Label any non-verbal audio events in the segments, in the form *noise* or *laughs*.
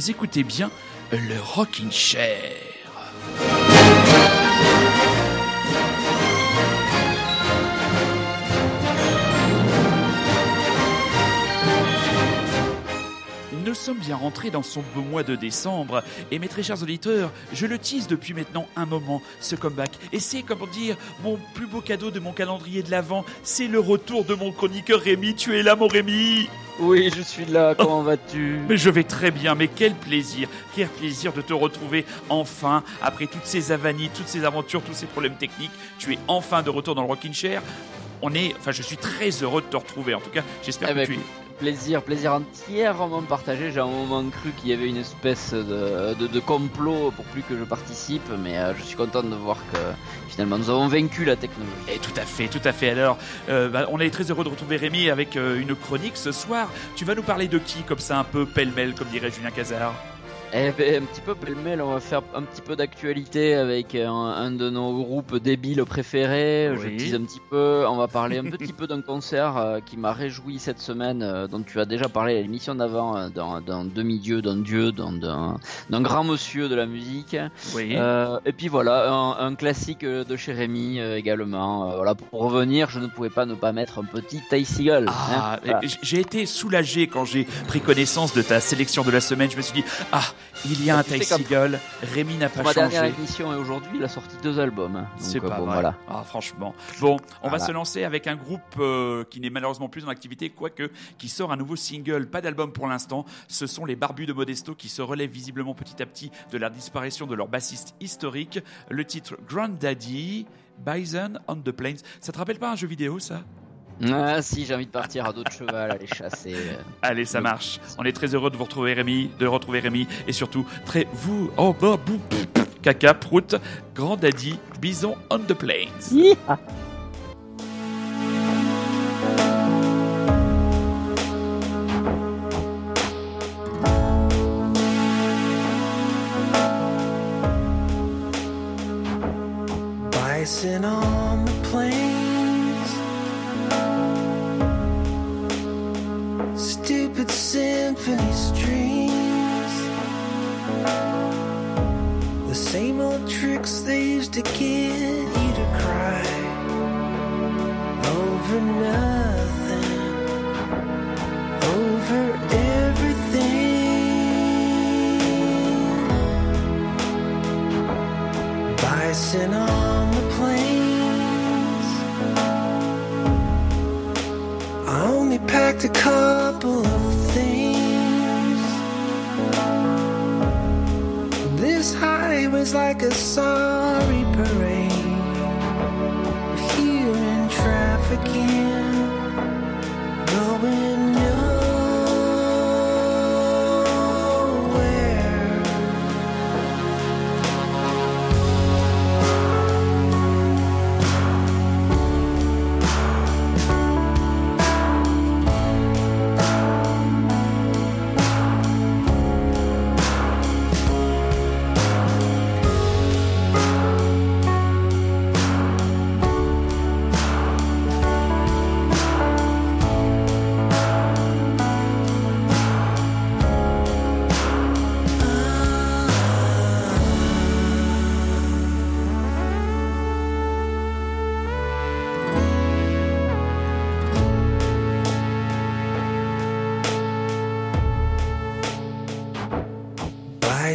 vous écoutez bien le Rocking Chair. Nous sommes bien rentrés dans son beau mois de décembre et mes très chers auditeurs, je le tease depuis maintenant un moment, ce comeback. Et c'est, comment dire, mon plus beau cadeau de mon calendrier de l'Avent, c'est le retour de mon chroniqueur Rémi. Tu es là mon Rémi Oui, je suis là, comment vas-tu? Mais je vais très bien, mais quel plaisir, quel plaisir de te retrouver enfin, après toutes ces avanies, toutes ces aventures, tous ces problèmes techniques, tu es enfin de retour dans le Rockin' Chair. On est, enfin je suis très heureux de te retrouver, en tout cas j'espère Eh que ben, tu es... Plaisir, plaisir entièrement partagé. J'ai un moment cru qu'il y avait une espèce de, complot pour plus que je participe, mais euh, je suis content de voir que finalement nous avons vaincu la technologie. Et tout à fait, tout à fait. Alors, euh, bah, on est très heureux de retrouver Rémi avec euh, une chronique ce soir. Tu vas nous parler de qui, comme ça, un peu pêle-mêle, comme dirait Julien Cazard? Eh ben, un petit peu pêle-mêle, on va faire un petit peu d'actualité avec un, un de nos groupes débiles préférés. Je tease un petit peu. On va parler un petit peu d'un concert euh, qui m'a réjoui cette semaine, euh, dont tu as déjà parlé à l'émission d'avant, euh, d'un demi-dieu, d'un dieu, d'un- grand monsieur de la musique. Oui. Euh, et puis voilà, un, un classique euh, de chez Rémi euh, également. Euh, voilà, pour revenir, je ne pouvais pas ne pas mettre un petit Ty Seagal. Ah, hein. Voilà. j- j'ai été soulagé quand j'ai pris connaissance de ta sélection de la semaine. Je me suis dit, ah, il y a un Ty Seagal, Rémi n'a pas ma changé. dernière émission et aujourd'hui, il a sorti deux albums. hein. C'est euh, pas bon, vrai. voilà. Ah, franchement. Bon, on va se lancer avec un groupe euh, qui n'est malheureusement plus en activité, quoique, qui sort un nouveau single. Pas d'album pour l'instant. Ce sont les Barbus de Modesto qui se relèvent visiblement petit à petit de la disparition de leur bassiste historique. Le titre Granddaddy, Bison on the Plains. Ça te rappelle pas un jeu vidéo, ça? Ah si, j'ai envie de partir à d'autres cheval, aller chasser. euh. Allez, ça marche. On est très heureux de vous retrouver, Rémi, de retrouver Rémi, et surtout, très vous, oh, bah, bou, pff, pff, caca, prout, Granddaddy, Bison on the Plains. Bison on used to get you to cry over nothing, over everything. Bison on the plains. I only packed a couple high was like a sorry parade. Of human trafficking, going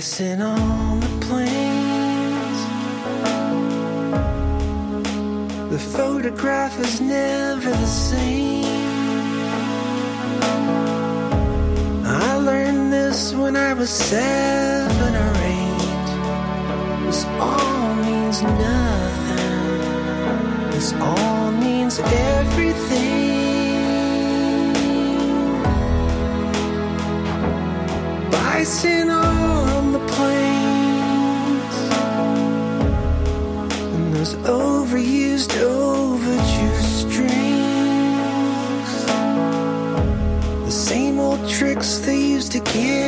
Bison on the plains. The photograph is never the same. I learned this when I was seven or eight. This all means nothing. This all means everything. Bison overjuiced strings. The same old tricks they used to get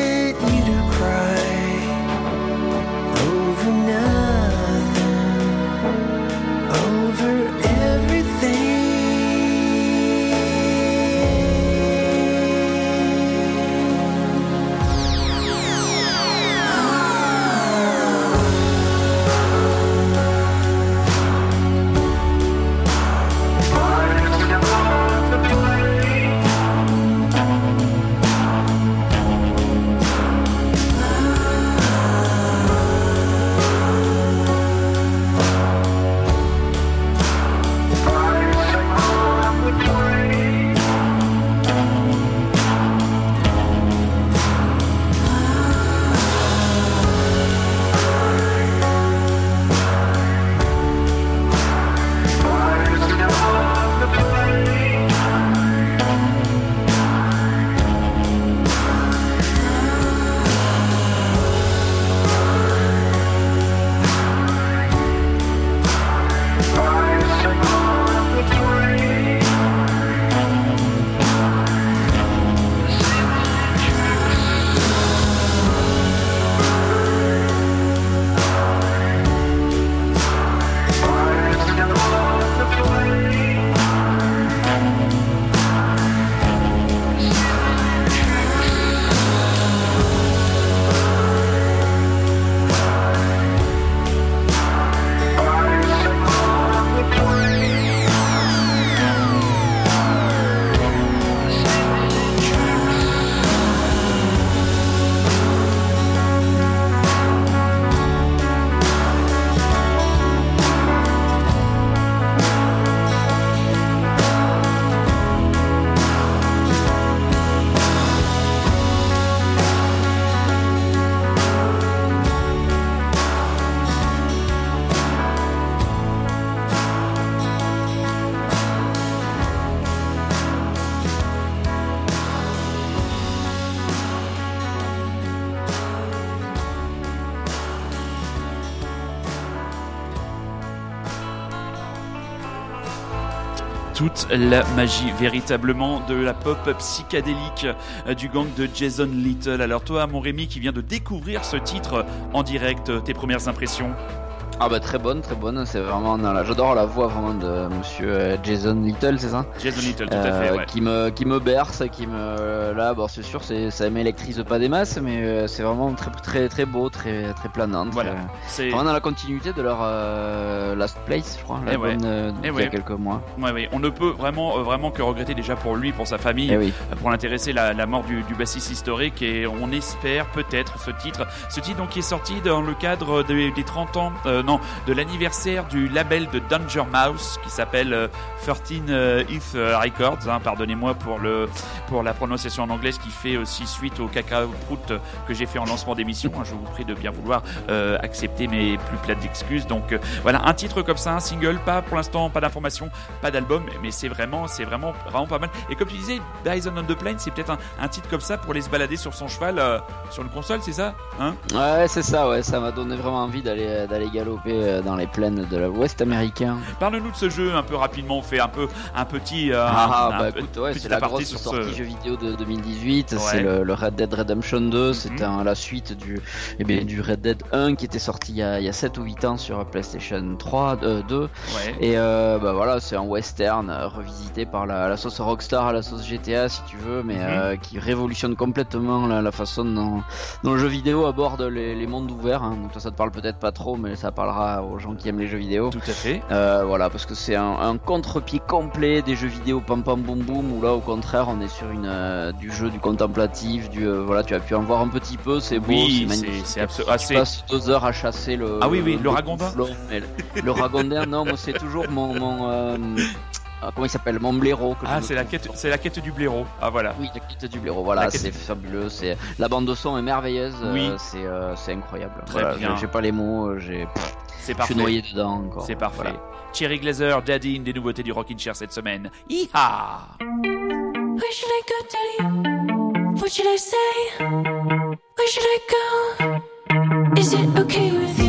toute la magie véritablement de la pop psychédélique euh, du gang de Jason Little. Alors toi, mon Rémi, qui vient de découvrir ce titre en direct, tes premières impressions? Ah bah très bonne, très bonne. C'est vraiment, j'adore la voix vraiment de Monsieur euh, Jason Little, c'est ça? Jason Little, tout à fait. Euh, qui me, qui me berce, qui me, là, bon c'est sûr, c'est, ça m'électrise pas des masses, mais euh, c'est vraiment très, très, très beau, très, très planant. Voilà. C'est vraiment dans la continuité de leur Last Place, je crois, la eh ouais. Eh il y a quelques mois. Ouais. On ne peut vraiment, vraiment que regretter déjà pour lui, pour sa famille, eh oui. pour l'intéresser la, la, mort du, du bassiste historique, et on espère peut-être ce titre, ce titre donc qui est sorti dans le cadre des, des 30 ans de l'anniversaire du label de Danger Mouse qui s'appelle 13 euh, Heath euh, Records. Hein, Pardonnez-moi pour pour la prononciation en anglais, qui fait aussi suite au cacao prout que j'ai fait en lancement d'émission. Je vous prie de bien vouloir euh, accepter mes plus plates excuses. Donc euh, voilà, un titre comme ça, un single, pas pour l'instant, pas d'information, pas d'album, mais c'est vraiment, c'est vraiment, vraiment pas mal. Et comme tu disais, Dyson on the Plain, c'est peut-être un, un, titre comme ça pour les se balader sur son cheval, sur une console, c'est ça hein? Ouais, c'est ça. Ouais, ça m'a donné vraiment envie d'aller d'aller galoper dans les plaines de l'Ouest américain. Parle-nous de ce jeu un peu rapidement, on fait un peu un petit. Euh, ah, un, bah écoute, ouais, c'est la grosse sortie jeu vidéo de 2018. C'est le, Red Dead Redemption 2. C'était mhm. la suite du, eh bien, du Red Dead 1 qui était sorti il y, a, il y a 7 ou 8 ans sur PlayStation 3, 2. Et euh, bah voilà, c'est un western euh, revisité par la, la, sauce Rockstar à la sauce GTA si tu veux, mais mhm. euh, qui révolutionne complètement la, la façon dont, dont, le jeu vidéo aborde les, les mondes ouverts. Hein. Donc toi, ça te parle peut-être pas trop, mais ça parlera aux gens qui aiment les jeux vidéo. Tout à fait. Euh, voilà, parce que c'est un, un contre-pied complet des jeux vidéo pam pam boum boum, où là au contraire on est sur une euh, du jeu du contemplatif, du euh, voilà, tu as pu en voir un petit peu, c'est beau, oui, c'est magnifique. C'est absolument. Ah, tu passes deux heures à chasser le. Ah oui oui, le, le ragondin. Le, le ragondin, non, moi c'est toujours mon, mon comment il s'appelle? Mon blaireau ah c'est la quête c'est la quête du blaireau ah voilà oui la quête du blaireau voilà c'est fabuleux c'est la bande de son est merveilleuse oui c'est c'est incroyable Très voilà, bien. j'ai pas les mots j'ai c'est parfait. Je suis noyé dedans encore. C'est parfait. Voilà. Cherry Glazer, Daddy, une des nouveautés du Rockin' Chair cette semaine. Iha Where should I go, Daddy? What should I say? Where should I go? Is it okay with you?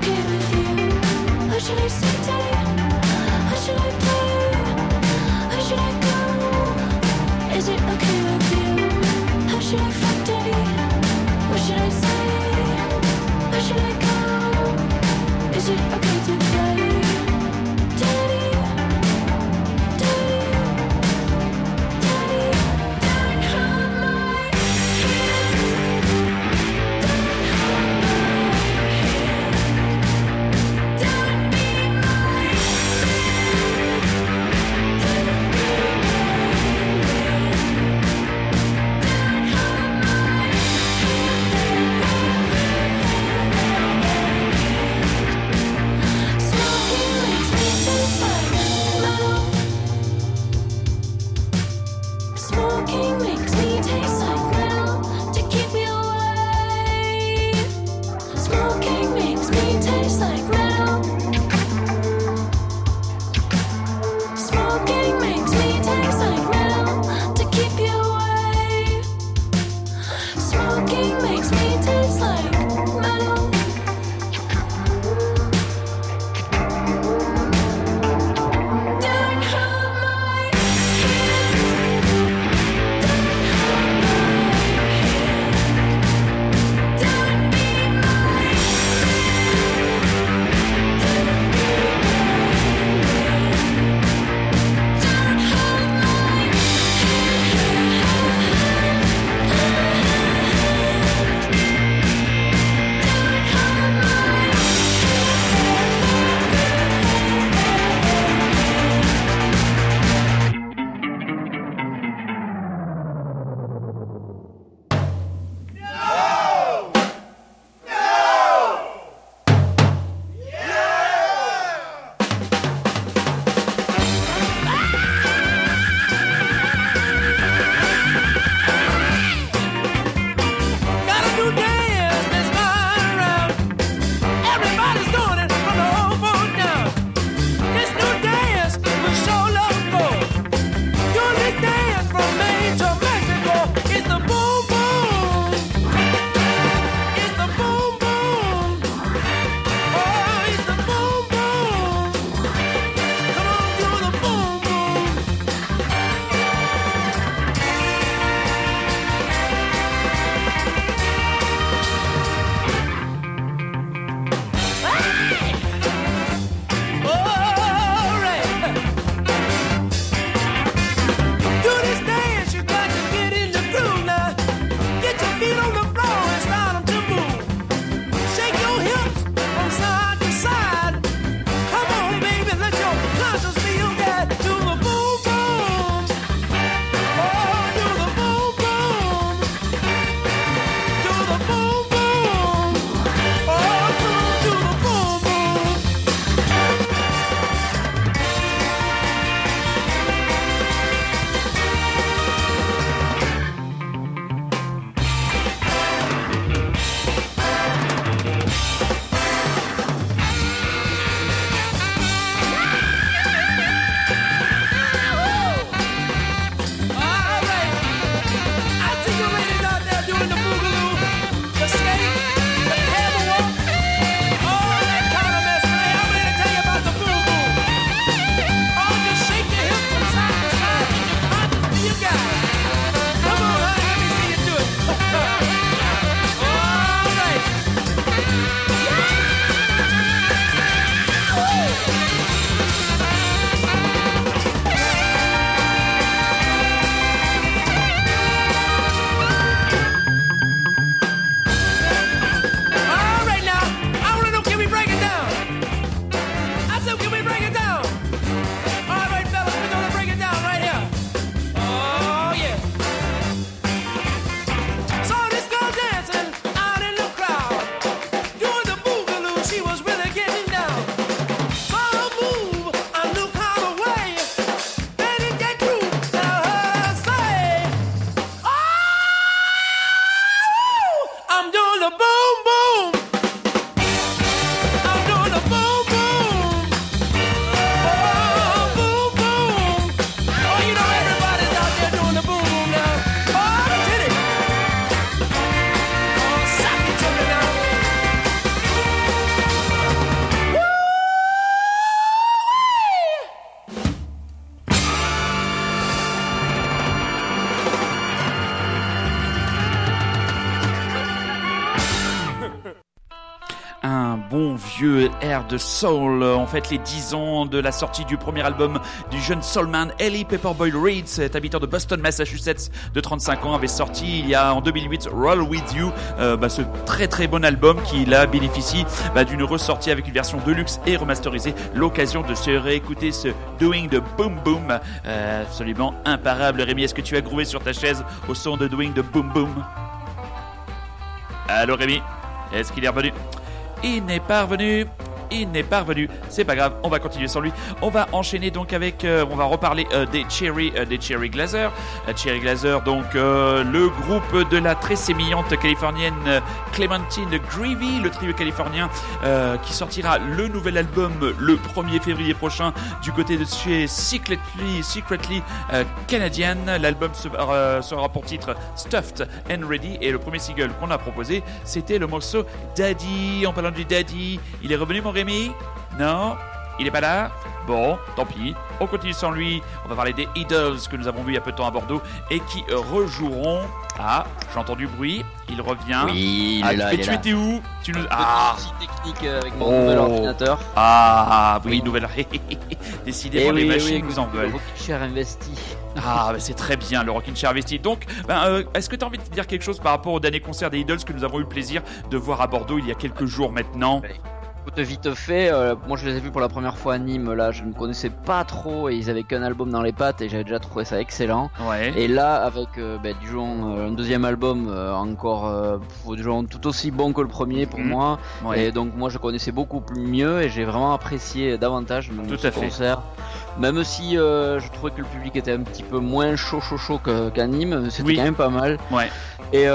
Okay with you? What should I say, de soul. En fait, les 10 ans de la sortie du premier album du jeune soulman Ellie Pepperboy Reed, cet habitant de Boston, Massachusetts, de 35 ans, avait sorti il y a en 2008 Roll With You, euh, bah, ce très très bon album qui là bénéficie bah, d'une ressortie avec une version deluxe et remasterisée. L'occasion de se réécouter ce Doing the Boom Boom, euh, absolument imparable. Rémi, est-ce que tu as grouvé sur ta chaise au son de Doing the Boom Boom? Allô Rémi? Est-ce qu'il est revenu? Il n'est pas revenu il n'est pas revenu. C'est pas grave, on va continuer sans lui. On va enchaîner donc avec, euh, on va reparler euh, des Cherry, euh, des Cherry Glazer. Cherry Glazer, donc le groupe de la très sémillante californienne Clementine Greavy, le trio californien qui sortira le nouvel album le 1er février prochain du côté de chez Secretly, Secretly Canadian. L'album sera pour titre Stuffed and Ready et le premier single qu'on a proposé, c'était le morceau Daddy. En parlant du Daddy, il est revenu mon non Il est pas là Bon, tant pis. On continue sans lui. On va parler des Idols que nous avons vus il y a peu de temps à Bordeaux et qui rejoueront. Ah, j'ai entendu bruit. Il revient. Oui, il ah, est là. tu étais où Tu nous. Ah technique avec mon nouvel oh. ordinateur. Ah, oui, nouvelle. *laughs* Décidément, eh les machines nous en veulent. Le Chair investi. Ah, c'est très bien, le Rockin' Chair investi. Donc, ben, euh, est-ce que tu as envie de dire quelque chose par rapport au dernier concert des Idols que nous avons eu le plaisir de voir à Bordeaux il y a quelques jours maintenant vite fait, euh, moi je les ai vus pour la première fois à Nîmes, là je ne connaissais pas trop et ils avaient qu'un album dans les pattes et j'avais déjà trouvé ça excellent. Et là avec euh, ben, du euh, un deuxième album encore du tout aussi bon que le premier pour mhm. moi. Et donc moi je connaissais beaucoup mieux et j'ai vraiment apprécié davantage Tout ce concert. Même si je trouvais que le public était un petit peu moins chaud chaud chaud qu'à Nîmes, c'était quand même pas mal. Ouais. Et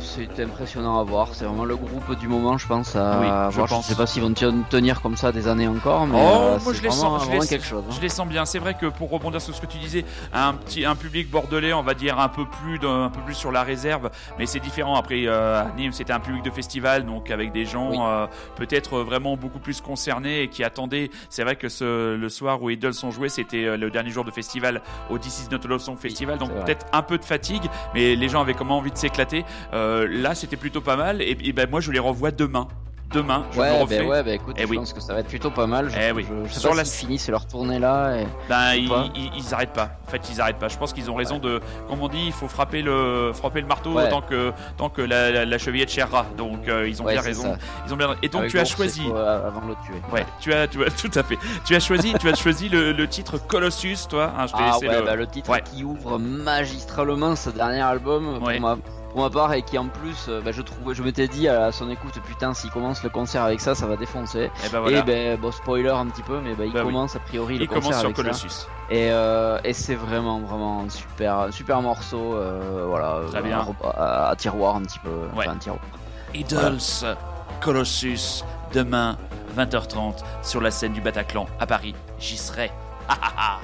c'était impressionnant à voir, c'est vraiment le groupe du moment je pense à voir. Je, pense. sais pas s'ils vont tenir comme ça des années encore. Mais oh, euh, moi je les sens, je les, quelque chose. Hein. Je les sens bien. C'est vrai que pour rebondir sur ce que tu disais, un petit, un public bordelais, on va dire un peu plus, un peu plus sur la réserve, mais c'est différent. Après, euh, Nîmes, c'était un public de festival, donc avec des gens euh, peut-être vraiment beaucoup plus concernés et qui attendaient. C'est vrai que ce, le soir où Idols sont joués, c'était le dernier jour de festival au This Is Not Love Song Festival, donc peut-être un peu de fatigue, mais les gens avaient comment envie de s'éclater. là, c'était plutôt pas mal. Et, et ben moi, je les revois demain demain. Je ouais, bah ouais, bah écoute, eh je pense que ça va être plutôt pas mal. Je, eh oui. je, sais Sur pas la... finissent leur tournée là. Et... Ben, ils, ils, arrêtent pas. En fait, ils arrêtent pas. Je pense qu'ils ont raison de, comme on dit, il faut frapper le, frapper le marteau tant que, tant que la, la, chevillette cherra. Donc, euh, ils ont bien raison. Ils ont bien. Et donc, tu as choisi. avant de le tuer. Ouais, tu as, tu as, *laughs* tout à fait. Tu as choisi, tu as choisi le, le, titre Colossus, toi. Hein, je ah ouais, le... Bah, le titre qui ouvre magistralement ce dernier album. Pour ma pour ma part et qui en plus euh, bah, je trouvais je m'étais dit à son écoute putain s'il commence le concert avec ça ça va défoncer et, eh bah, voilà. et ben bon spoiler un petit peu mais bah, il bah commence a priori le il concert commence sur Colossus et, euh, et c'est vraiment vraiment un super super morceau euh, voilà Très bien. À, tiroir un petit peu ouais. enfin, tiroir. Idols Colossus demain 20h30 sur la scène du Bataclan à Paris j'y serai Voilà,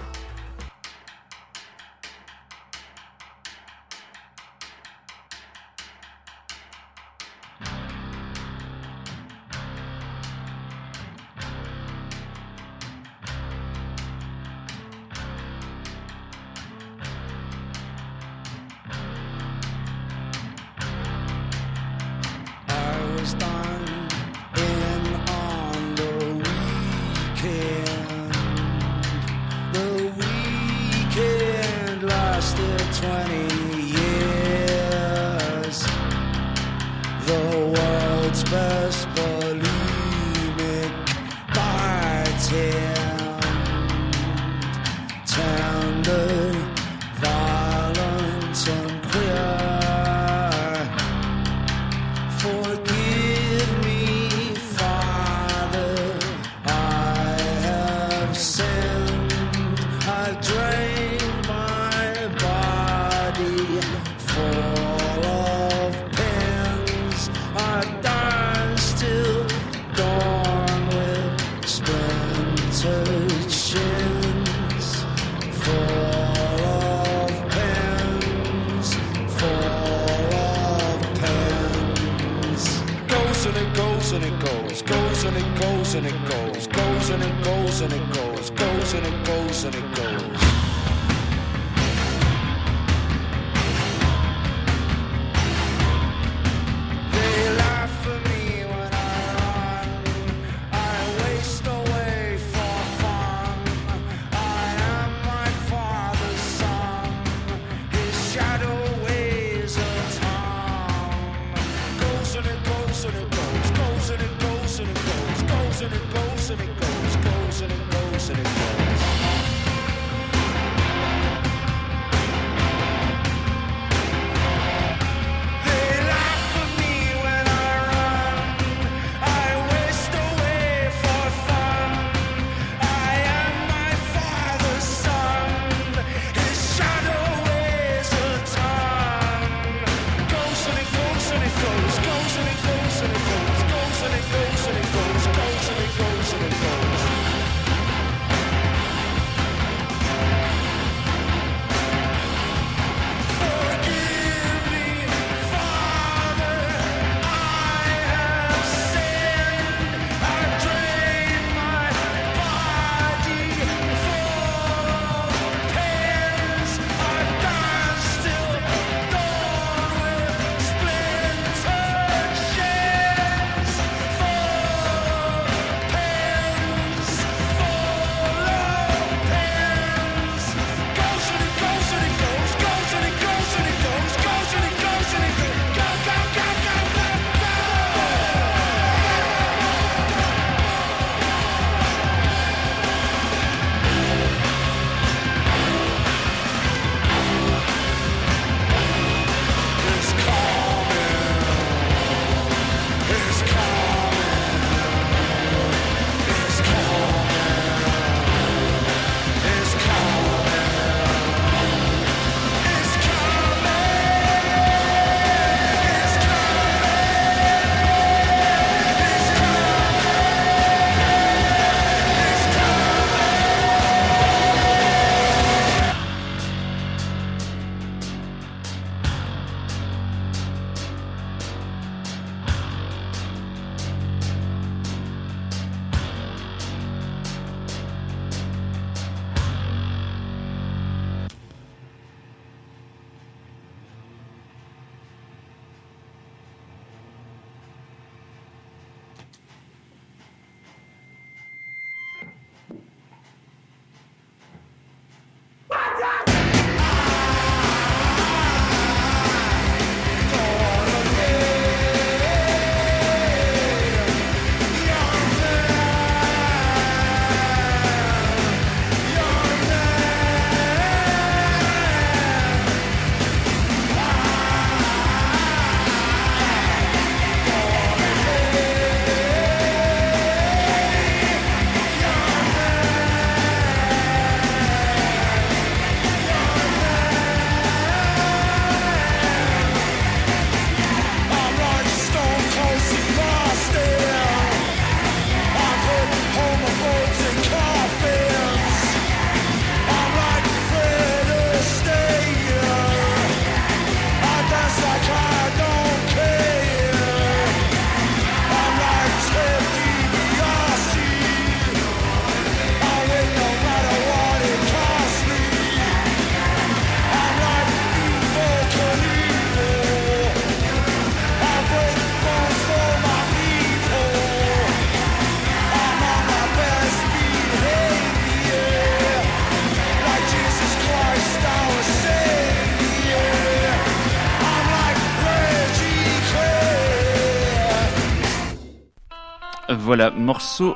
morceau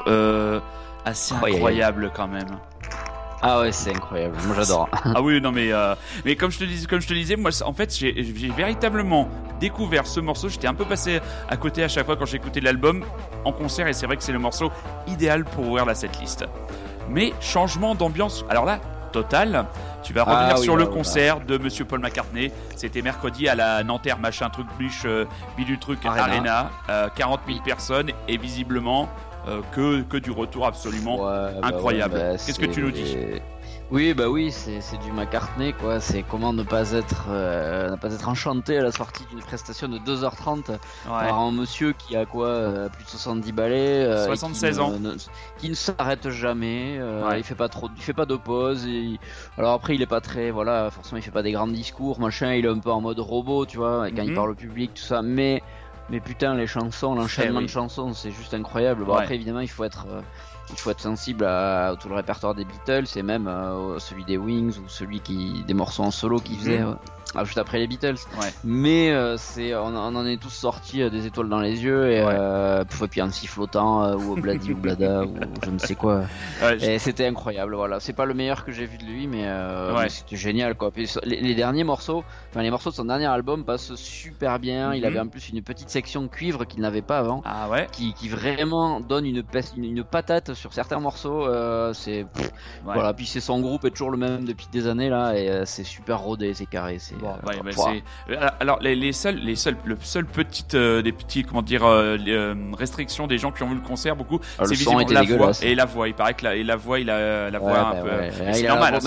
assez incroyable quand même. Ah ouais, c'est incroyable. Moi j'adore. *laughs* ah oui, non mais euh, mais comme je te disais, comme je te disais, moi en fait j'ai véritablement découvert ce morceau. J'étais un peu passé à côté à chaque fois quand j'écoutais l'album en concert et c'est vrai que c'est le morceau idéal pour ouvrir la setlist. Mais changement d'ambiance. Alors là, total. Tu vas revenir ah sur le concert de Monsieur Paul McCartney. C'était mercredi à la Nanterre machin truc bluche euh, bidu truc Arena, 40 000 euh, personnes et visiblement euh, que, que du retour absolument bah incroyable. Bah, Qu'est-ce que tu nous dis oui, bah oui, c'est du McCartney, quoi. C'est comment ne pas être, euh, ne pas être enchanté à la sortie d'une prestation de 2h30 par un monsieur qui a quoi, euh, plus de 70 balais, 76 ans, qui ne s'arrête jamais. Il fait pas trop, il fait pas de pause. Et... Alors après, il est pas très, voilà, forcément, il fait pas des grands discours, machin. Il est un peu en mode robot, tu vois, quand il mhm. parle au public, tout ça. Mais mais putain, les chansons, l'enchaînement eh de chansons, c'est juste incroyable. Bon, après, évidemment, il faut être, euh, il faut être sensible à, tout le répertoire des Beatles et même euh, celui des Wings ou celui qui des morceaux en solo qu'ils faisaient. Mhm. Ah, juste après les Beatles. Mais euh, c'est, on, en est tous sortis euh, des étoiles dans les yeux et, euh, puis un sifflotant ou Bladi ou Blada *laughs* ou je ne sais quoi. et c'était incroyable. Voilà, c'est pas le meilleur que j'ai vu de lui, mais, c'était génial quoi. les, derniers morceaux, enfin les morceaux de son dernier album passent super bien. Il avait mhm. en plus une petite section cuivre qu'il n'avait pas avant, ah ouais. qui, qui vraiment donne une, une, patate sur certains morceaux. c'est voilà. Puis c'est son groupe est toujours le même depuis des années là et c'est super rodé, c'est carré, c'est Bon, ouais, bah, euh, alors les, les seuls, les seuls, le seul petit, euh, des petits, comment dire, euh, restrictions des gens qui ont vu le concert beaucoup, ah, c'est visiblement la voix et la voix. Il paraît que la, et la voix, il a la voix un bah peu. C'est normal,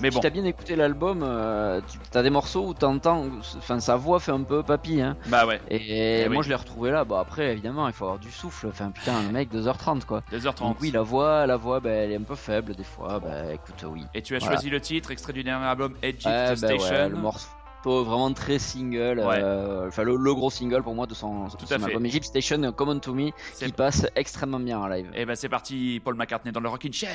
mais bon. Si t'as bien écouté l'album, euh, t'as des morceaux où t'entends, enfin sa voix fait un peu papy. Hein. Bah ouais. Et, eh moi je l'ai retrouvé là. Bon après évidemment il faut avoir du souffle. Enfin putain le mec 2h30 quoi. 2h30. Donc oui la voix, la voix bah, elle est un peu faible des fois. Bah écoute oui. Et tu as choisi le titre extrait du dernier album Edge bah Station. le morceau vraiment très single, euh, enfin le, gros single pour moi de son, Tout son album Egypt Station Common to Me qui passe extrêmement bien en live. Et eh ben c'est parti Paul McCartney dans le Rockin' Chair.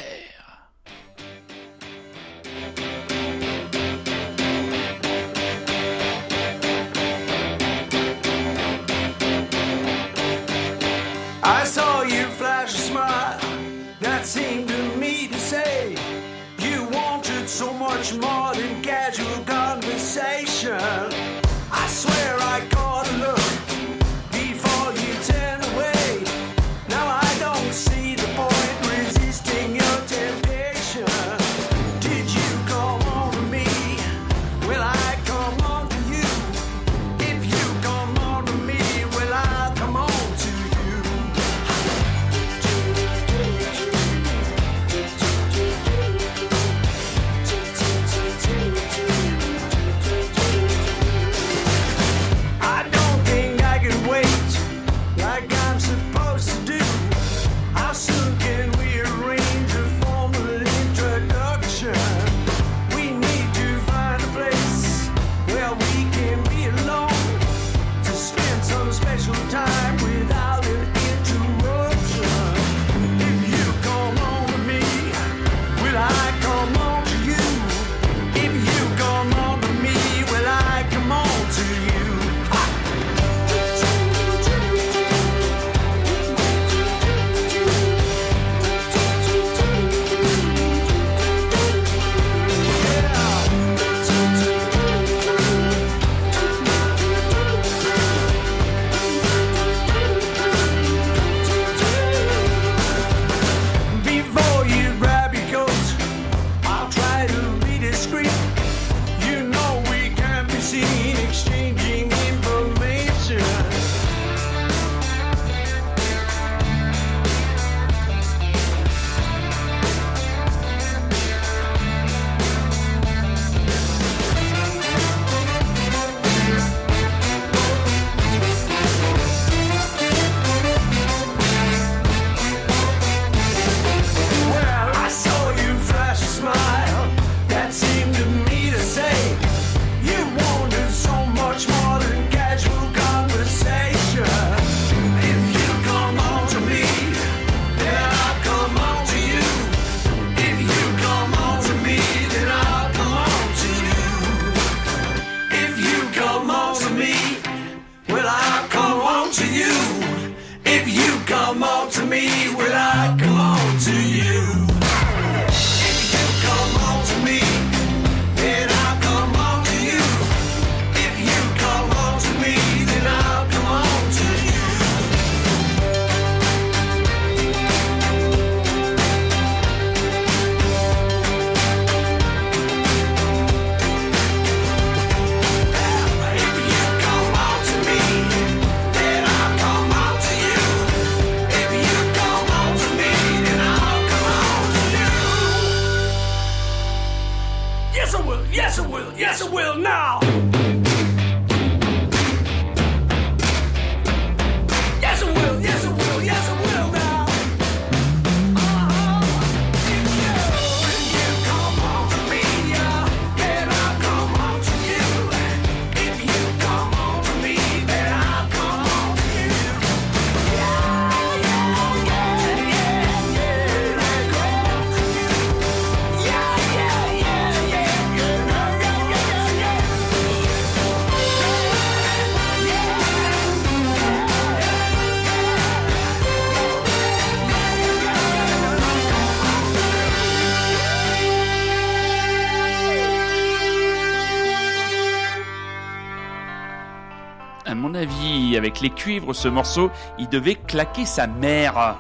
À mon avis, avec les cuivres, ce morceau, il devait claquer sa mère.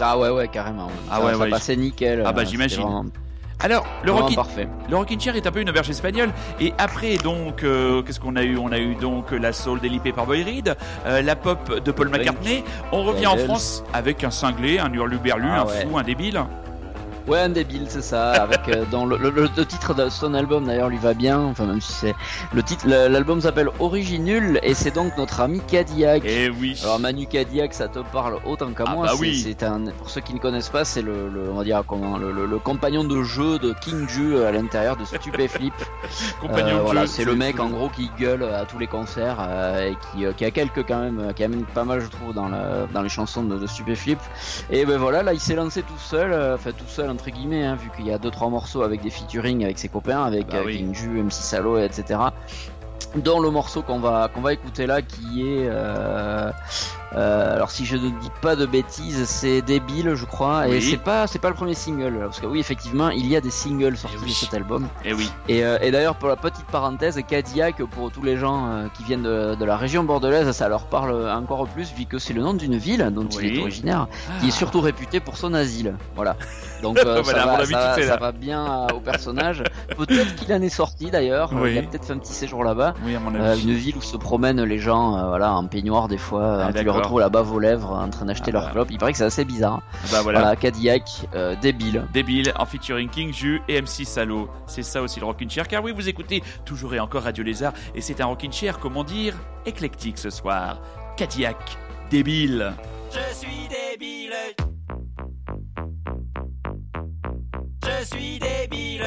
Ah ouais, ouais, carrément. Ah ça, ouais, ça ouais, passait nickel. Ah bah, euh, j'imagine. vraiment- Alors, le Rockin' parfait. Le Rockin' Chair est un peu une auberge espagnole. Et après, donc, euh, qu'est-ce qu'on a eu? On a eu donc la soul délippée par Boy Reed, euh, la pop de Paul McCartney. On revient en. France avec un cinglé, un hurluberlu, Ah un ouais. fou, un débile. Ouais, un débile, c'est ça. Avec euh, dans le, le- le- titre de son album d'ailleurs lui va bien. Enfin même si c'est le titre, l'album s'appelle Originul et c'est donc notre ami Cadillac. Eh oui. Alors Manu Cadillac, ça te parle autant qu'à Ah moi. bah oui. c'est un, pour ceux qui ne connaissent pas, c'est le, le- on va dire comment, le, compagnon de jeu de King Ju à l'intérieur de Stupéflip. *laughs* Compagnon Euh, voilà, c'est le mec en gros qui gueule à tous les concerts euh, et qui, euh, qui a quelques quand même, qui amène pas mal je trouve dans, la, dans les chansons de, de Stupéflip. Et ben voilà, là il s'est lancé tout seul, euh, enfin tout seul entre guillemets, hein, vu qu'il y a deux trois morceaux avec des featuring avec ses copains, avec Bah euh, oui. King Ju, MC Salo, etc. Dont le morceau qu'on va qu'on va écouter là, qui est euh, euh, alors si je ne dis pas de bêtises, c'est débile, je crois, Oui. et c'est pas c'est pas le premier single, parce que oui effectivement il y a des singles sortis oui. de cet album. Eh oui. Et, euh, et d'ailleurs, pour la petite parenthèse, Cadillac, pour tous les gens qui viennent de, de la région bordelaise, ça leur parle encore plus, vu que c'est le nom d'une ville dont Oui. il est originaire, qui est Ah. surtout réputée pour son asile. Voilà. Donc *laughs* euh, Voilà, ça, va, ça, ça bien euh, au personnage. Peut-être qu'il en est sorti d'ailleurs. Oui. Il a peut-être fait un petit séjour là-bas. Oui, à mon Euh, une ville où se promènent les gens, euh, voilà, en peignoir des fois, Ah, euh, tu les retrouves là-bas aux lèvres, en train d'acheter Ah, leur bah. clope. Il paraît que c'est assez bizarre. Bah voilà. Voilà, Cadillac, euh, débile. Débile en featuring King Ju et MC Salo. C'est ça aussi le Rockin' Chair. Car oui, vous écoutez toujours et encore Radio Lézard. Et c'est un Rockin' Chair, comment dire, éclectique ce soir. Cadillac, débile. Je suis débile. Je suis débile.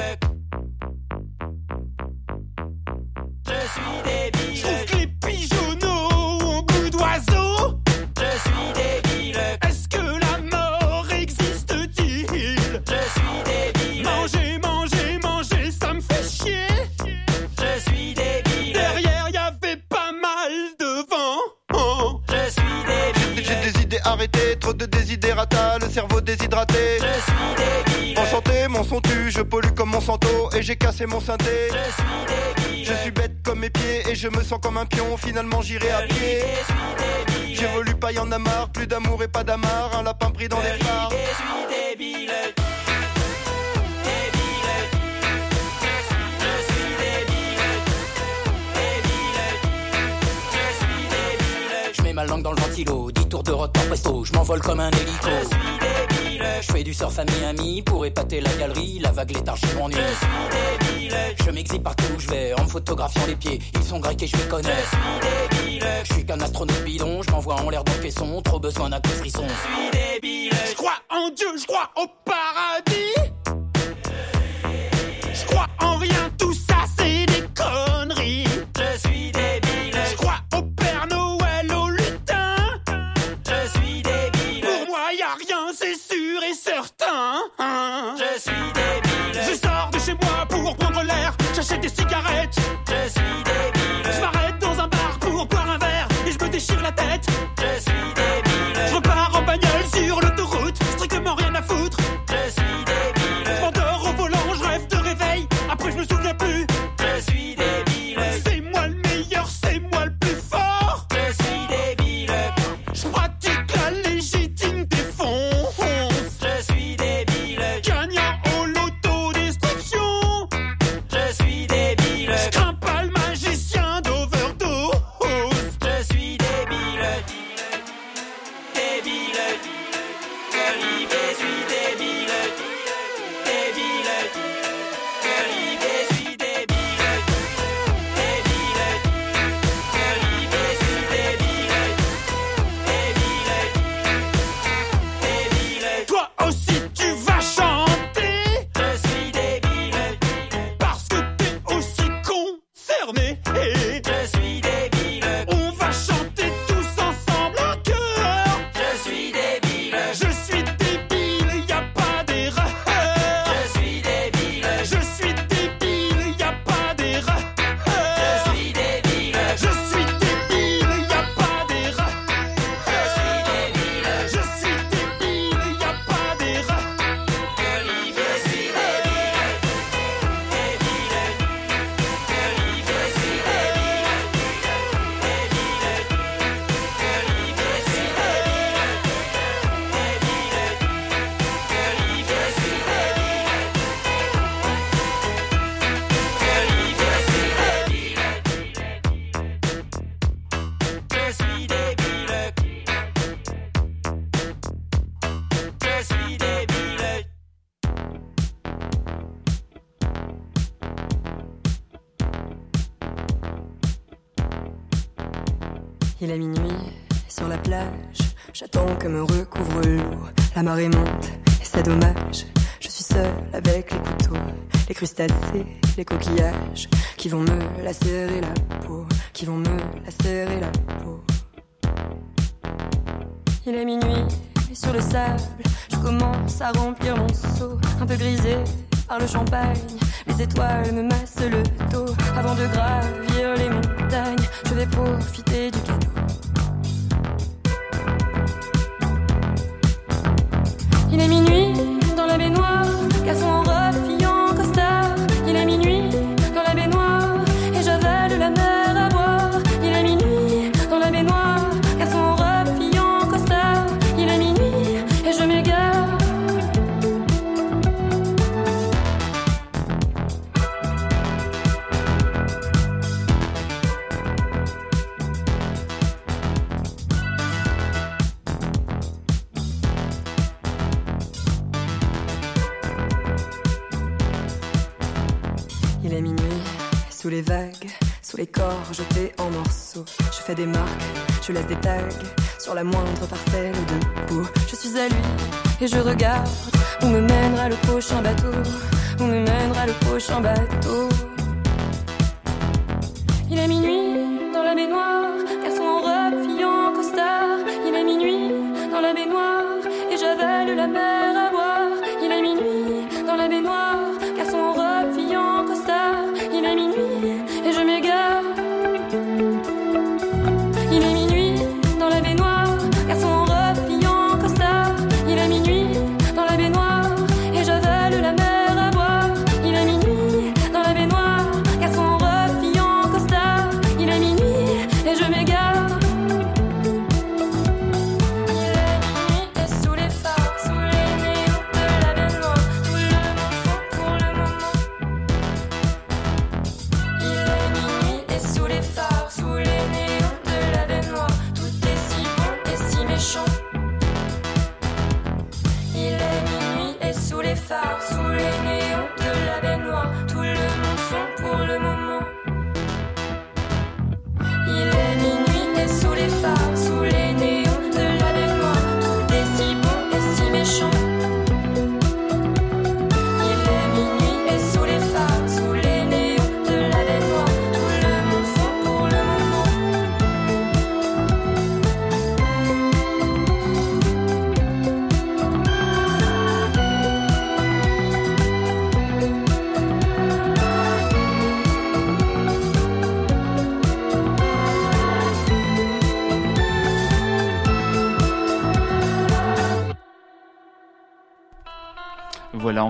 Je suis débile. Je trouve que les pigeonneaux ont goût d'oiseau. Je suis débile. Est-ce que la mort existe-t-il? Je suis débile. Manger, manger, manger, ça me fait chier. Je suis débile. Derrière, y avait pas mal devant. Oh. Je suis débile. J'ai des idées arrêtées, trop de désidérata, le cerveau déshydraté. Je suis et j'ai cassé mon synthé. Je suis débile. Je suis bête comme mes pieds et je me sens comme un pion, finalement j'irai à pied. J'évolue pas, y en a marre, plus d'amour et pas d'amarre, un lapin pris dans les phares. Je suis débile. Débile. Je suis débile. Débile. Je suis débile. Je mets ma langue dans le ventilo, 10 tours de par presto, je m'envole comme un hélico. Je suis débile. Je fais du surf à Miami pour épater la galerie, la vague léthargie m'ennuie. Je suis débile. Je m'exhibe partout où je vais en me photographiant les pieds, ils sont grecs et je les connais. Je suis débile. Je suis qu'un astronaute bidon, je m'envoie en l'air dans le trop besoin d'un coup frisson. Je suis débile. Je crois en Dieu, je crois au paradis. Je crois en rien, La marée monte et c'est dommage. Je suis seul avec les couteaux, les crustacés, les coquillages qui vont me lacérer la peau, qui vont me lacérer la peau. Il est minuit sur le sable, je commence à remplir mon seau, un peu grisé par le champagne. Les étoiles me massent le dos avant de gravir les montagnes. Je vais profiter du cadeau. Il est minuit dans la baignoire, qu'à son la moindre parcelle de peau. Je suis à lui et je regarde où me mènera le prochain bateau. Où me mènera le prochain bateau.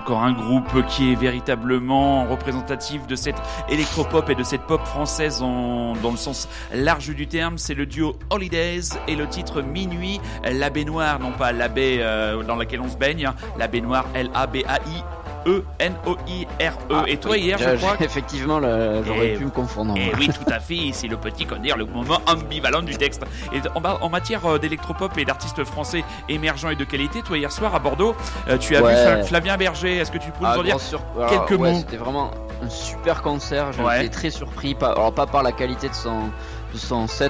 Encore un groupe qui est véritablement représentatif de cette électropop et de cette pop française dans le sens large du terme. C'est le duo Holidays et le titre Minuit, la baignoire, non pas la baie euh, dans laquelle on se baigne, hein, la baignoire L-A-B-A-I. E-N-O-I-R-E. E. et toi, Oui, hier, je crois. Effectivement, j'aurais Eh pu me confondre. Eh oui, tout à fait, c'est le petit, comment dire, le moment ambivalent du texte. Et en, ma- en matière euh, d'électropop et d'artistes français émergents et de qualité, toi hier soir à Bordeaux, euh, tu as Ouais. vu Fla- Flavien Berger. Est-ce que tu peux Ah, nous en dire alors, quelques ouais, mots? C'était vraiment un super concert. J'ai Ouais. été très surpris. Pas, alors pas par la qualité de son,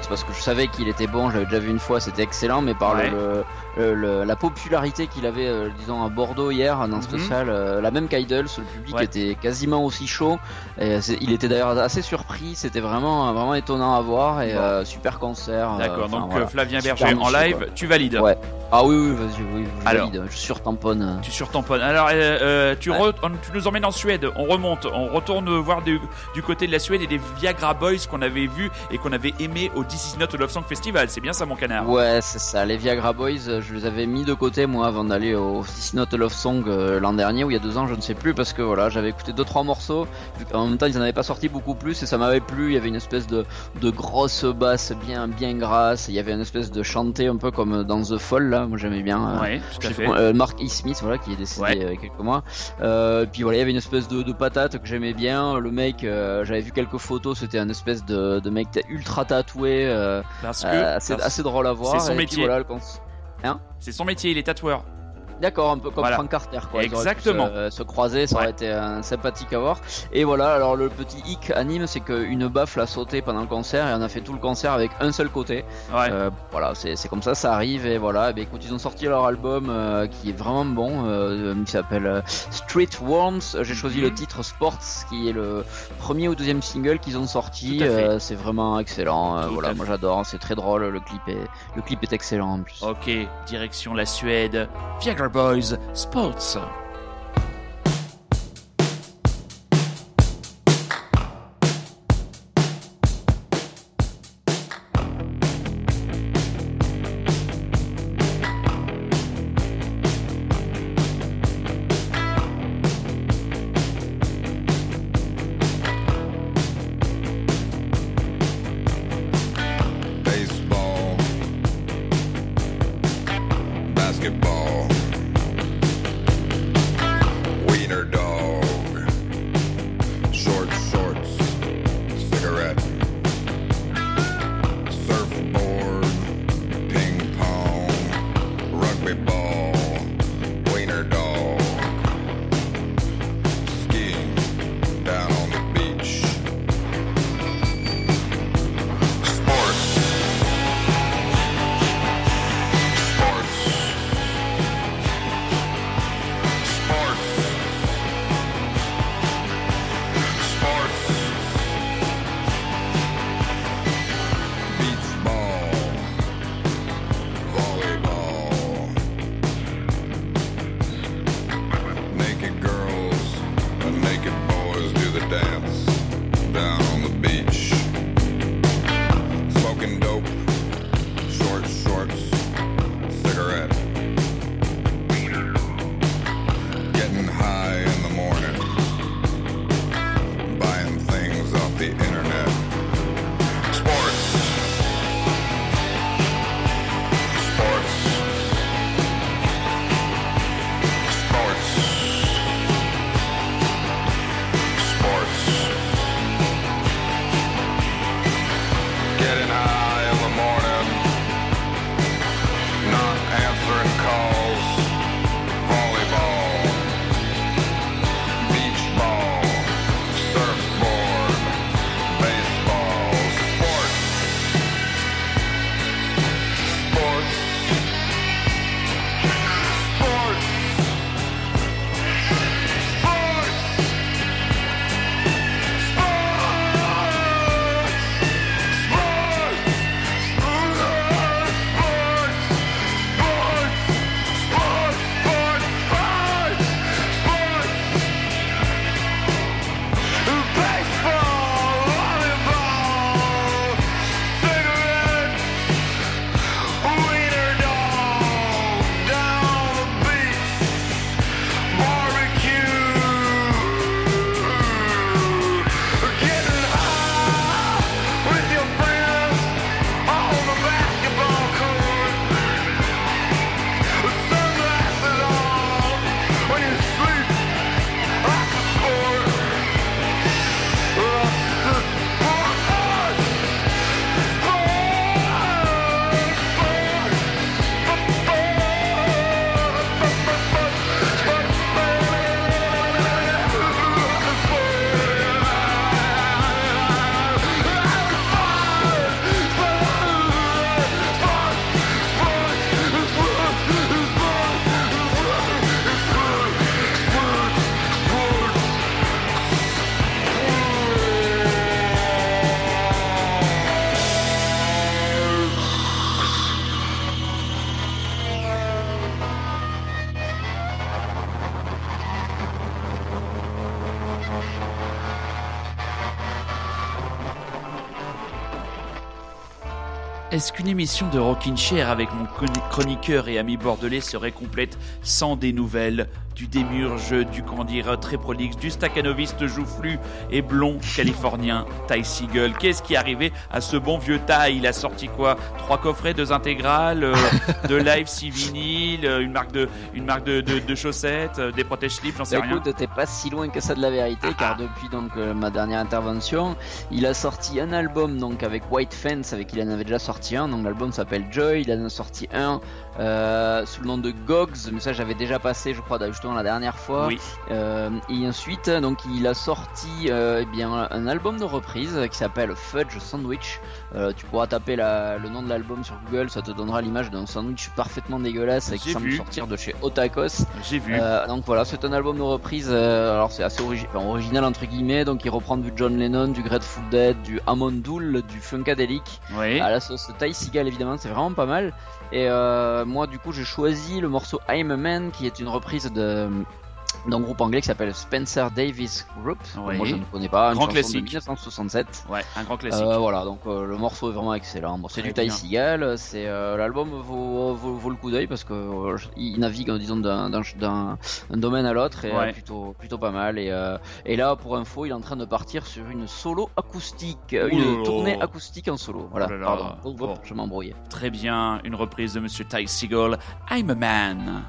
parce que je savais qu'il était bon. J'avais déjà vu une fois, c'était excellent, mais par le- Ouais. le, le- le- la popularité qu'il avait, euh, disons à Bordeaux hier dans cette Mhm. salle, euh, la même qu'Idols, le public Ouais. était quasiment aussi chaud. Et il était d'ailleurs assez surpris. C'était vraiment vraiment étonnant à voir et euh, super concert. euh, D'accord, donc voilà. Flavien Berger en live, quoi. tu valides Ouais. Ah oui oui vas-y oui, je Alors. valide. Je surtamponne. Tu surtamponnes. Alors, tu, Ouais. re- on- tu nous emmènes en Suède. On remonte. On retourne voir du, du côté de la Suède et des Viagra Boys qu'on avait vus et qu'on avait aimés au This Is Not a Love Song Festival. C'est bien ça, mon canard Ouais, c'est ça. Les Viagra Boys, euh, je les avais mis de côté moi avant d'aller au This Not a Love Song euh, l'an dernier ou il y a deux ans, je ne sais plus, parce que voilà, j'avais écouté deux trois morceaux. Qu'en même temps, ils en avaient pas sorti beaucoup plus et ça m'avait plu. Il y avait une espèce de de grosse basse bien bien grasse. Il y avait une espèce de chanté un peu comme dans The Fall là. Moi j'aimais bien. euh, Ouais, tout à fait. euh, Mark E. Smith, voilà, qui est décédé Ouais. il y a quelques mois. Puis voilà, il y avait une espèce de, de patate que j'aimais bien. Le mec, j'avais vu quelques photos, c'était un espèce de, de mec ultra tatoué, euh, Parce que euh, assez, assez drôle à voir. c'est son Et métier. voilà, cons- c'est son métier, il est tatoueur. D'accord, un peu comme Frank Carter. Quoi. Exactement. Se, croiser, ça aurait été un sympathique à voir. Et voilà, alors le petit hic anime, c'est qu'une baffe l'a sauté pendant le concert et on a fait tout le concert avec un seul côté. Euh, voilà, c'est comme ça, ça arrive et voilà. Et bien, écoute, ils ont sorti leur album euh, qui est vraiment bon, euh, qui s'appelle Street Worms. J'ai choisi le mhm. titre Sports, qui est le premier ou deuxième single qu'ils ont sorti. c'est vraiment excellent. voilà, moi j'adore, c'est très drôle. Le clip est, le clip est excellent en plus. Ok, direction la Suède. Viagra Boys Sports. Qu'une émission de Rockin' Chair avec mon chroniqueur et ami bordelais serait complète sans des nouvelles du démurge, du comment dire très prolixe, du staccanoviste joufflu et blond californien Ty Siegel. Qu'est-ce qui est arrivé à ce bon vieux Ty? Il a sorti quoi? Trois coffrets, deux intégrales, euh, *laughs* de live, six vinyles, euh, une marque de une marque de, de, chaussettes, des protèges slips, j'en sais bah, rien. Écoute, t'es pas si loin que ça de la vérité, car ah. depuis donc ma dernière intervention, il a sorti un album donc avec White Fence, avec qui il en avait déjà sorti un. Donc l'album s'appelle Joy. Il en a sorti un euh, sous le nom de Gogs, mais ça j'avais déjà passé, je crois, justement la dernière fois. Euh, et ensuite, donc il a sorti euh, eh bien un album de reprise qui s'appelle Fudge Sandwich. tu pourras taper le nom de l'album sur Google, ça te donnera l'image d'un sandwich parfaitement dégueulasse qui semble sortir de chez Otakos. J'ai vu. donc voilà, c'est un album de reprise. alors c'est assez original entre guillemets. Donc il reprend du John Lennon, du Grateful Dead, du Amondoul, du Funkadelic. Oui. À la sauce Ty Seagal évidemment, c'est vraiment pas mal. Et euh, moi, du coup, j'ai choisi le morceau I'm a Man, qui est une reprise de d'un groupe anglais qui s'appelle Spencer Davis Group. Moi je ne connais pas. Grand classique. De 1967. Ouais, un grand classique. Euh, voilà, donc euh, le morceau est vraiment excellent. Bon, c'est du Ty Seagal. C'est euh, l'album vaut, vaut, le coup d'œil parce que il navigue disons d'un domaine à l'autre et plutôt plutôt pas mal. Et, et là, pour info, il est en train de partir sur une solo acoustique, une tournée acoustique en solo. Voilà. Oh pardon. Je m'embrouillais. Très bien, une reprise de Monsieur Ty Seagal. I'm a man.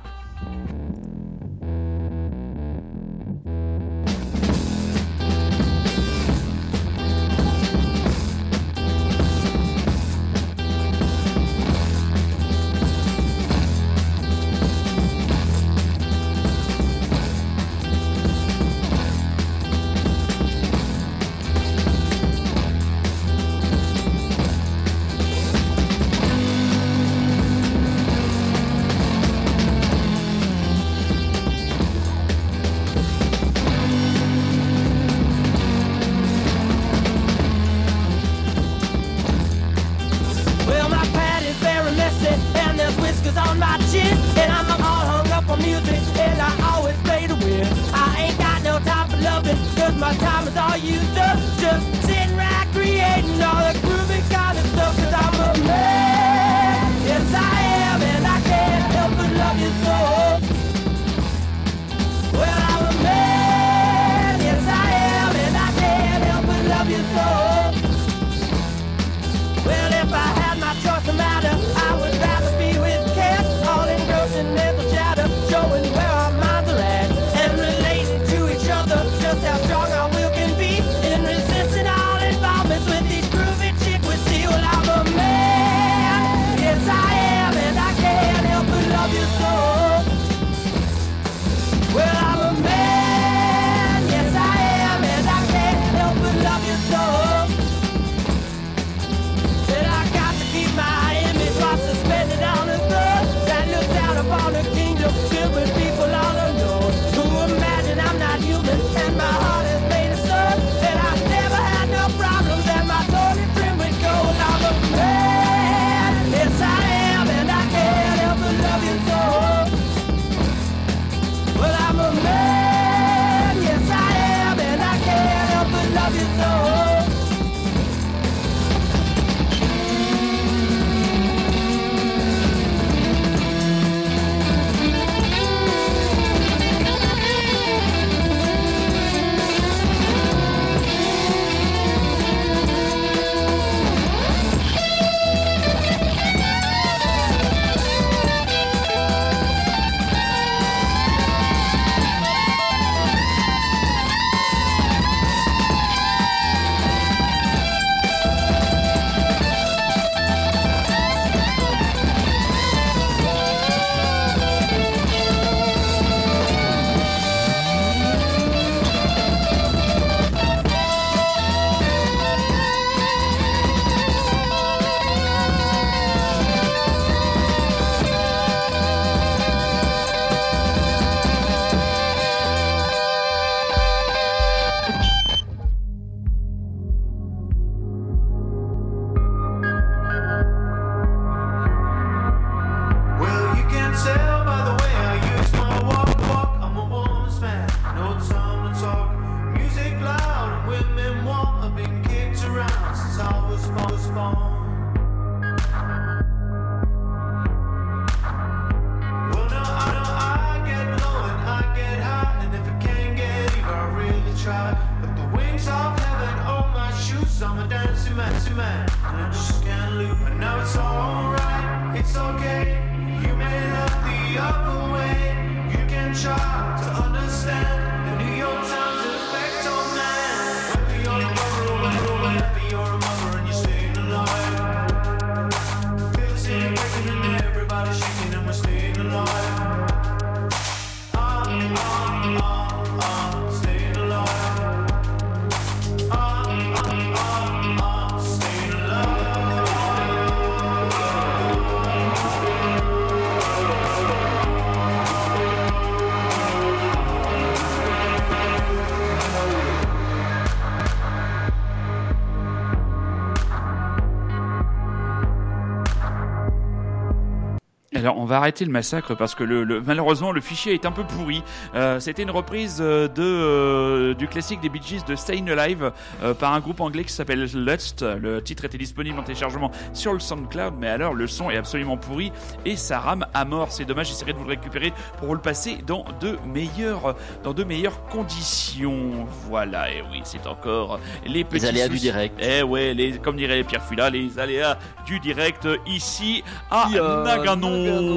Va arrêter le massacre parce que le, le- malheureusement le fichier est un peu pourri. Euh, C'était une reprise euh, de euh, du classique des Bee Gees de Stayin' Alive euh, par un groupe anglais qui s'appelle Lust. Le titre était disponible en téléchargement sur le SoundCloud, mais alors le son est absolument pourri et ça rame à mort. C'est dommage. J'essaierai de vous le récupérer pour vous le passer dans de meilleures dans de meilleures conditions. Voilà. Et oui, c'est encore les petits aléas du direct. Eh ouais, les, comme dirait Pierre Fula, les aléas du direct ici à Ici à Nagano,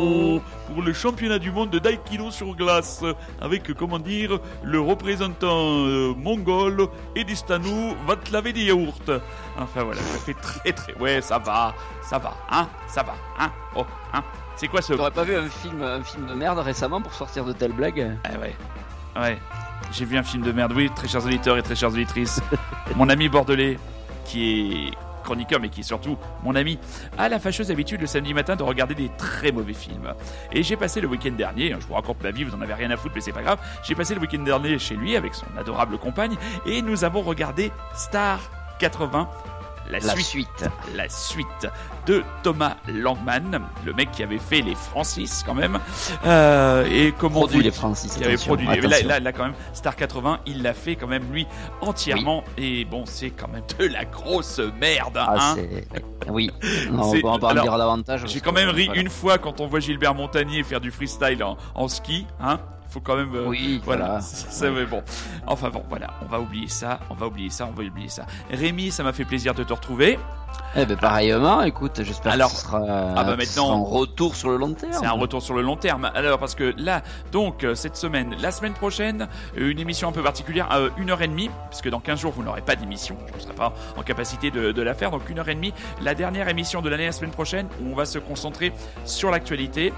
Pour le championnat du monde de Daikino sur glace avec comment dire le représentant euh, mongol Edistanu va te laver des yaourts. Enfin voilà, ça fait très très ouais, ça va, ça va, hein, ça va, hein. Oh, hein. C'est quoi ce T'aurais pas vu un film, un film de merde récemment pour sortir de telles blagues? Ah ouais. Ouais. J'ai vu un film de merde, oui, très chers auditeurs et très chères auditrices. mon ami bordelais, qui est chroniqueur, mais qui est surtout mon ami, a la fâcheuse habitude le samedi matin de regarder des très mauvais films. Et j'ai passé le week-end dernier, hein, je vous raconte ma vie, vous en avez rien à foutre, mais c'est pas grave. J'ai passé le week-end dernier chez lui avec son adorable compagne, et nous avons regardé Star 80. La, La suite suite. la suite de Thomas Langman, le mec qui avait fait les Francis quand même, euh, et comment Produit vous- les Francis. qui avait produit. Là, là, là, quand même, Star 80, il l'a fait quand même lui entièrement. Et bon, c'est quand même de la grosse merde. Ah, hein. Oui. *laughs* Non, on pas en alors, dire davantage. J'ai quand même ri voilà. une fois quand on voit Gilbert Montagnier faire du freestyle en, en ski. Hein faut quand même euh, Oui, voilà, *laughs* mais bon enfin bon voilà on va oublier ça on va oublier ça on va oublier ça Rémi ça m'a fait plaisir de te retrouver Eh ben pareillement, écoute, j'espère Alors, que ce sera, ah bah maintenant- un retour sur le long terme. C'est un retour sur le long terme. Alors parce que là, donc euh, cette semaine, la semaine prochaine, une émission un peu particulière, euh, une heure et demie, puisque dans 15 jours vous n'aurez pas d'émission, je ne serai pas en capacité de, de la faire. Donc une heure et demie, la dernière émission de l'année la semaine prochaine, où on va se concentrer sur l'actualité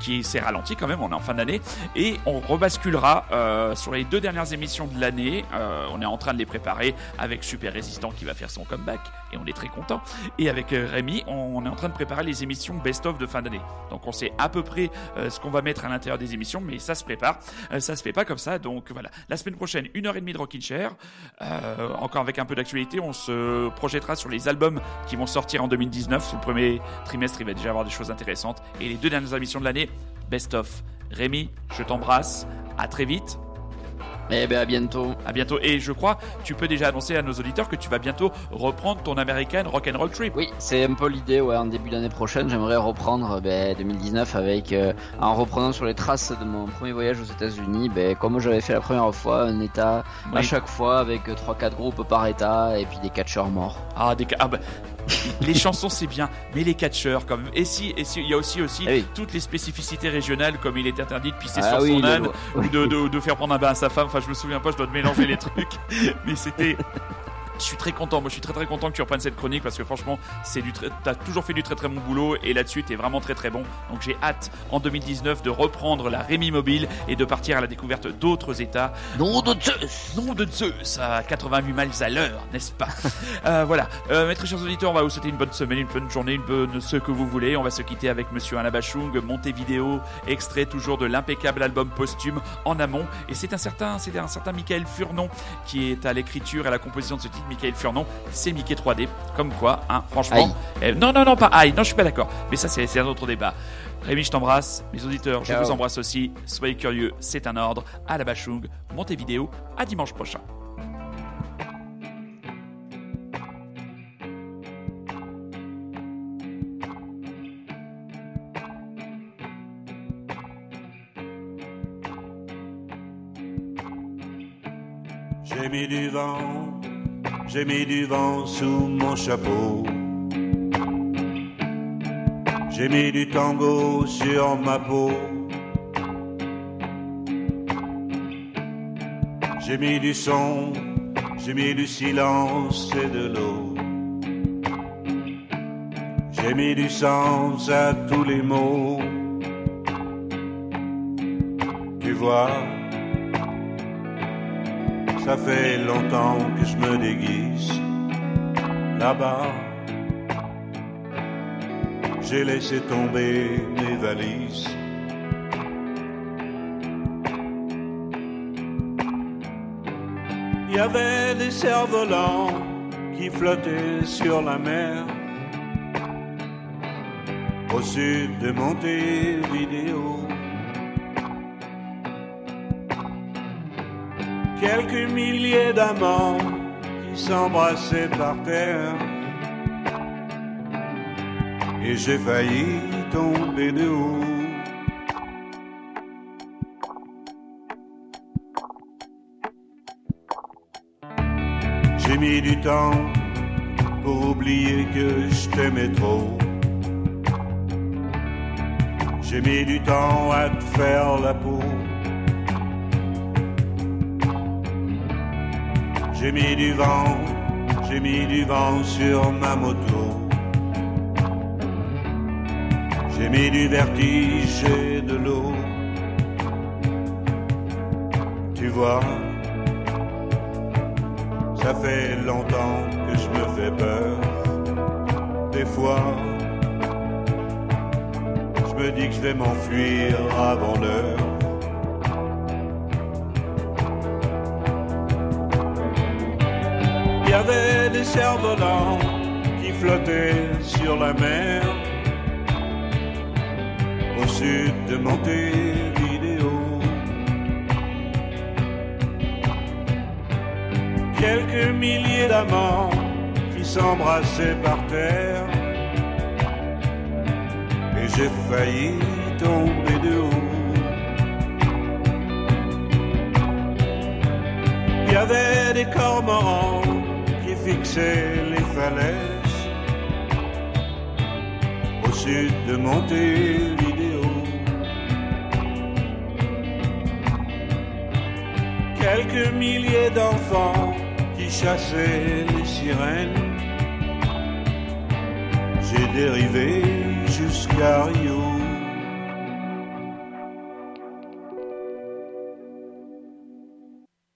qui s'est ralenti quand même, on est en fin d'année, et on rebasculera euh, sur les deux dernières émissions de l'année. Euh, on est en train de les préparer avec Super Résistant qui va faire son comeback, et on est très content. Et avec euh, Rémi, on est en train de préparer les émissions best-of de fin d'année. Donc on sait à peu près euh, ce qu'on va mettre à l'intérieur des émissions, mais ça se prépare. Euh, ça se fait pas comme ça. Donc voilà, la semaine prochaine, une heure et demie de Rockin' Chair. Euh, encore avec un peu d'actualité, on se projettera sur les albums qui vont sortir en 2019. Sur le premier trimestre, il va déjà y avoir des choses intéressantes. Et les deux dernières émissions de l'année, best-of. Rémi, je t'embrasse. À très vite. Eh ben à bientôt. À bientôt. Et je crois, tu peux déjà annoncer à nos auditeurs que tu vas bientôt reprendre ton American Rock'n'Roll Trip. Oui, c'est un peu l'idée, ouais, en début d'année prochaine, j'aimerais reprendre ben, 2019 avec, euh, en reprenant sur les traces de mon premier voyage aux États-Unis, ben, comme j'avais fait la première fois, un état à chaque fois avec 3-4 groupes par état et puis des catcheurs morts. Ah, des ah bah, *laughs* les chansons c'est bien, mais les catcheurs même. Et si, et si, il y a aussi aussi oui. toutes les spécificités régionales, comme il est interdit de pisser Ah sur oui, son âne ou de, de, de faire prendre un bain à sa femme. Enfin, je me souviens pas, je dois mélanger les trucs. *laughs* Mais c'était. Je suis très content, moi je suis très très content que tu reprennes cette chronique parce que franchement, c'est du t'as toujours fait du très très bon boulot et là-dessus t'es vraiment très très bon. Donc j'ai hâte en 2019 de reprendre la Rémi Mobile et de partir à la découverte d'autres États Non de Zeus Nom de Zeus à 88 miles à l'heure, n'est-ce pas? *laughs* Euh, Voilà, euh, mes très chers auditeurs, on va vous souhaiter une bonne semaine, une bonne journée, une bonne ce que vous voulez. On va se quitter avec Monsieur Alain Bachung, montée vidéo, extrait toujours de l'impeccable album posthume en amont. Et c'est un certain, c'est un certain Michael Furnon qui est à l'écriture et à la composition de ce titre. Michael Furnon, c'est Mickey 3D, comme quoi, hein, franchement. eh, non, non, non, pas aïe, non, je suis pas d'accord. Mais ça, c'est un autre débat. Rémi, je t'embrasse. Mes auditeurs, je Ciao. vous embrasse aussi. Soyez curieux, c'est un ordre. À la Bachung, montée vidéo, à dimanche prochain. J'ai mis du vent, J'ai mis du vent sous mon chapeau. J'ai mis du tango sur ma peau. J'ai mis du son, j'ai mis du silence et de l'eau. J'ai mis du sens à tous les mots. Tu vois, ça fait longtemps que je me déguise là-bas. J'ai laissé tomber mes valises. Il y avait des cerfs-volants qui flottaient sur la mer. Au sud de Montevideo. Quelques milliers d'amants qui s'embrassaient par terre. Et j'ai failli tomber de haut. J'ai mis du temps pour oublier que je t'aimais trop. J'ai mis du temps à te faire la peau. J'ai mis du vent, j'ai mis du vent sur ma moto. J'ai mis du vertige et de l'eau. Tu vois, ça fait longtemps que je me fais peur. Des fois, je me dis que je vais m'enfuir avant l'heure. Avait des cerfs-volants qui flottaient sur la mer au sud de Montevideo. Quelques milliers d'amants qui s'embrassaient par terre et j'ai failli tomber de haut. Il y avait des cormorans fixaient les falaises au sud de Montevideo. Quelques milliers d'enfants qui chassaient les sirènes. J'ai dérivé jusqu'à Rio.